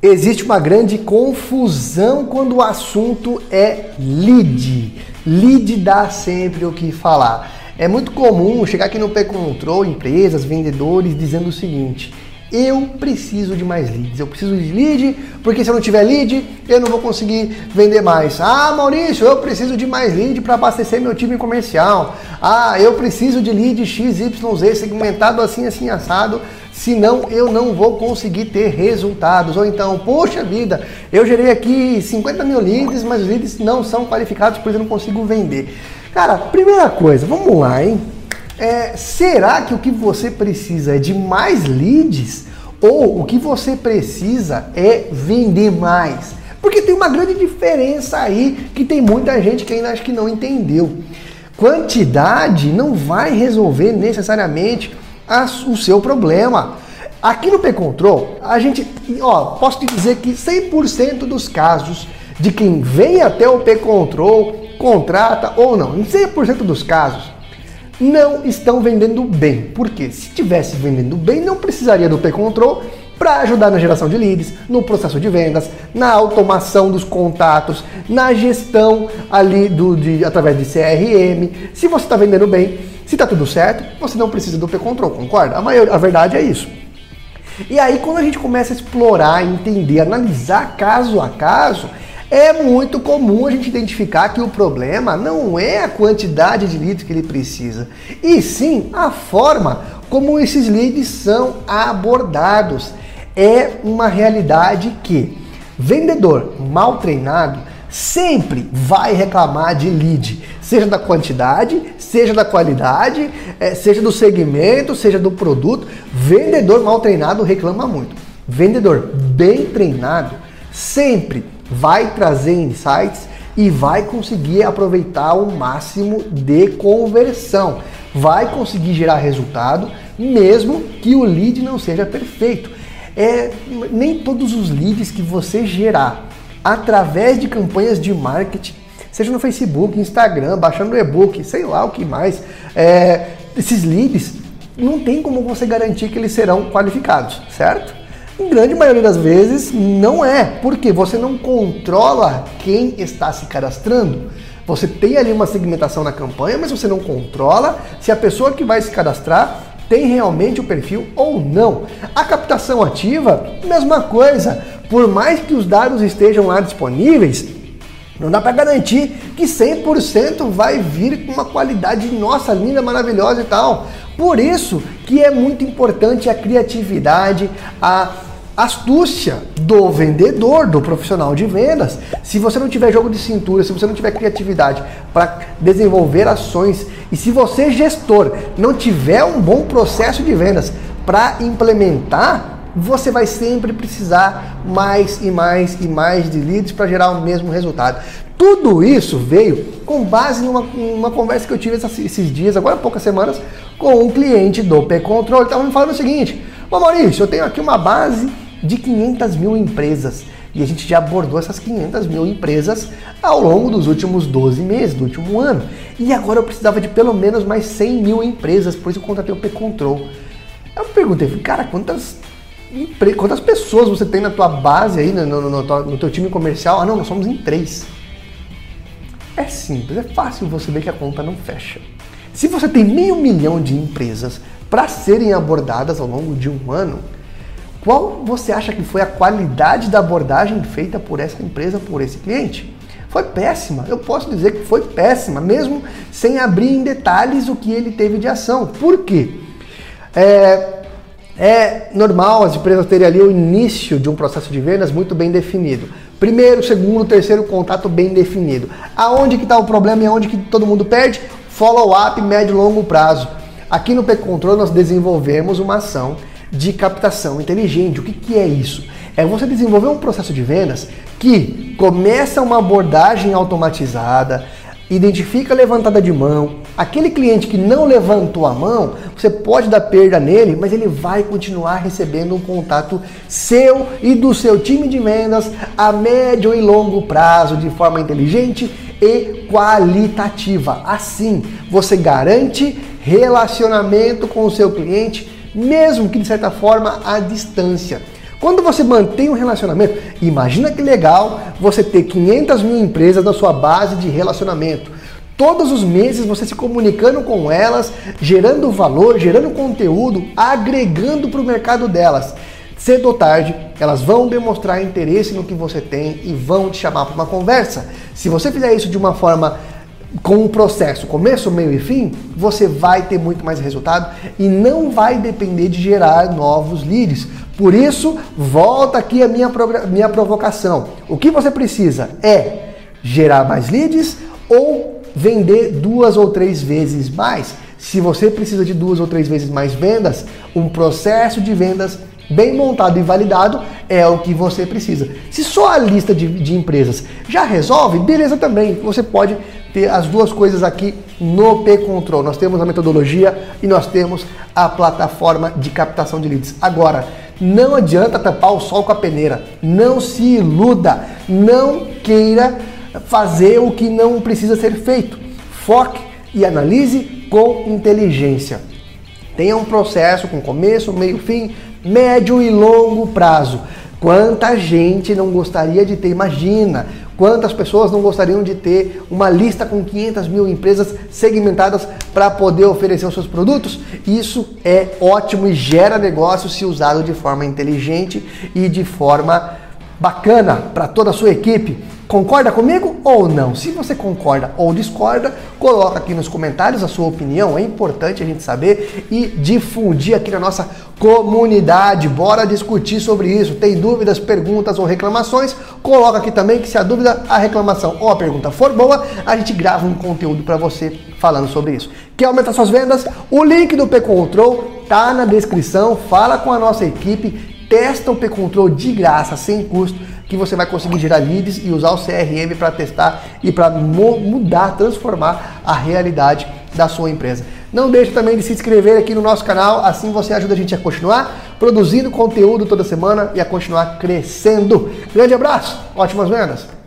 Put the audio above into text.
Existe uma grande confusão quando o assunto é lead. Lead dá sempre o que falar. É muito comum chegar aqui no P-Control, empresas, vendedores, dizendo o seguinte: eu preciso de mais leads, eu preciso de lead, porque se eu não tiver lead, eu não vou conseguir vender mais. Ah, Maurício, eu preciso de mais lead para abastecer meu time comercial. Ah, eu preciso de lead XYZ segmentado assim, assim, assado senão eu não vou conseguir ter resultados. Ou então, poxa vida, eu gerei aqui 50 mil leads, mas os leads não são qualificados, por isso eu não consigo vender. Cara, primeira coisa, vamos lá, hein? É, será que o que você precisa é de mais leads ou o que você precisa é vender mais? Porque tem uma grande diferença aí que tem muita gente que ainda acha que não entendeu. Quantidade não vai resolver necessariamente o seu problema. Aqui no P-Control, a gente, ó, posso te dizer que 100% dos casos de quem vem até o P-Control, contrata ou não, em 100% dos casos, não estão vendendo bem. Porque se estivesse vendendo bem, não precisaria do P-Control para ajudar na geração de leads, no processo de vendas, na automação dos contatos, na gestão ali do, de, através de CRM. Se você está vendendo bem, se está tudo certo, você não precisa do P-Control, concorda? A, maior, a verdade é isso. E aí, quando a gente começa a explorar, entender, analisar caso a caso, é muito comum a gente identificar que o problema não é a quantidade de leads que ele precisa, e sim a forma como esses leads são abordados. É uma realidade que vendedor mal treinado sempre vai reclamar de lead, seja da quantidade, seja da qualidade, é, seja do segmento, seja do produto. Vendedor mal treinado reclama muito. Vendedor bem treinado sempre vai trazer insights e vai conseguir aproveitar o máximo de conversão. Vai conseguir gerar resultado, mesmo que o lead não seja perfeito. É, nem todos os leads que você gerar através de campanhas de marketing, seja no Facebook, Instagram, baixando e-book, sei lá o que mais, é, esses leads, não tem como você garantir que eles serão qualificados, certo? Em grande maioria das vezes não é, porque você não controla quem está se cadastrando. Você tem ali uma segmentação na campanha, mas você não controla se a pessoa que vai se cadastrar tem realmente o perfil ou não. A captação ativa, mesma coisa. Por mais que os dados estejam lá disponíveis, não dá para garantir que 100% vai vir com uma qualidade nossa linda, maravilhosa e tal. Por isso que é muito importante a criatividade, a astúcia do vendedor, do profissional de vendas. Se você não tiver jogo de cintura, se você não tiver criatividade para desenvolver ações e se você gestor não tiver um bom processo de vendas para implementar, você vai sempre precisar mais e mais e mais de leads para gerar o mesmo resultado. Tudo isso veio com base numa, numa conversa que eu tive esses dias, agora há poucas semanas, com um cliente do P-Control. Ele estava me falando o seguinte: Ô Maurício, eu tenho aqui uma base de 500 mil empresas. E a gente já abordou essas 500 mil empresas ao longo dos últimos 12 meses, do último ano. E agora eu precisava de pelo menos mais 100 mil empresas, por isso eu contratei o P-Control. Eu perguntei, cara, quantas, quantas pessoas você tem na tua base aí, no, no, no, no teu time comercial? Ah, não, nós somos em três. É simples, é fácil você ver que a conta não fecha. Se você tem meio milhão de empresas para serem abordadas ao longo de um ano, qual você acha que foi a qualidade da abordagem feita por essa empresa, por esse cliente? Foi péssima, eu posso dizer que foi péssima, mesmo sem abrir em detalhes o que ele teve de ação. Por quê? É, é normal as empresas terem ali o início de um processo de vendas muito bem definido. Primeiro, segundo, terceiro contato bem definido. Aonde que está o problema e aonde que todo mundo perde? Follow-up médio e longo prazo. Aqui no P-Control nós desenvolvemos uma ação de captação inteligente. O que, que é isso? É você desenvolver um processo de vendas que começa uma abordagem automatizada, identifica a levantada de mão. Aquele cliente que não levantou a mão, você pode dar perda nele, mas ele vai continuar recebendo um contato seu e do seu time de vendas a médio e longo prazo, de forma inteligente e qualitativa. Assim, você garante relacionamento com o seu cliente mesmo que de certa forma à distância. Quando você mantém um relacionamento, imagina que legal você ter 500 mil empresas na sua base de relacionamento. Todos os meses você se comunicando com elas, gerando valor, gerando conteúdo, agregando para o mercado delas. Cedo ou tarde, elas vão demonstrar interesse no que você tem e vão te chamar para uma conversa. Se você fizer isso de uma forma com um processo começo, meio e fim, você vai ter muito mais resultado e não vai depender de gerar novos leads. Por isso, volta aqui a minha, minha provocação. O que você precisa é gerar mais leads ou vender duas ou três vezes mais. Se você precisa de duas ou três vezes mais vendas, um processo de vendas bem montado e validado é o que você precisa. Se só a lista de, de empresas já resolve, beleza também. Você pode ter as duas coisas aqui no P-Control. Nós temos a metodologia e nós temos a plataforma de captação de leads. Agora, não adianta tampar o sol com a peneira. Não se iluda. Não queira fazer o que não precisa ser feito. Foque e analise com inteligência. Tenha um processo com começo, meio, fim, médio e longo prazo. Quanta gente não gostaria de ter, imagina, quantas pessoas não gostariam de ter uma lista com 500 mil empresas segmentadas para poder oferecer os seus produtos? Isso é ótimo e gera negócio se usado de forma inteligente e de forma bacana para toda a sua equipe. Concorda comigo ou não? Se você concorda ou discorda, coloca aqui nos comentários a sua opinião. É importante a gente saber e difundir aqui na nossa comunidade. Bora discutir sobre isso. Tem dúvidas, perguntas ou reclamações? Coloca aqui também que se a dúvida, a reclamação ou a pergunta for boa, a gente grava um conteúdo para você falando sobre isso. Quer aumentar suas vendas? O link do P-Control tá na descrição. Fala com a nossa equipe testa o P-Control de graça, sem custo, que você vai conseguir gerar leads e usar o CRM para testar e para mudar, transformar a realidade da sua empresa. Não deixe também de se inscrever aqui no nosso canal, assim você ajuda a gente a continuar produzindo conteúdo toda semana e a continuar crescendo. Grande abraço, ótimas vendas!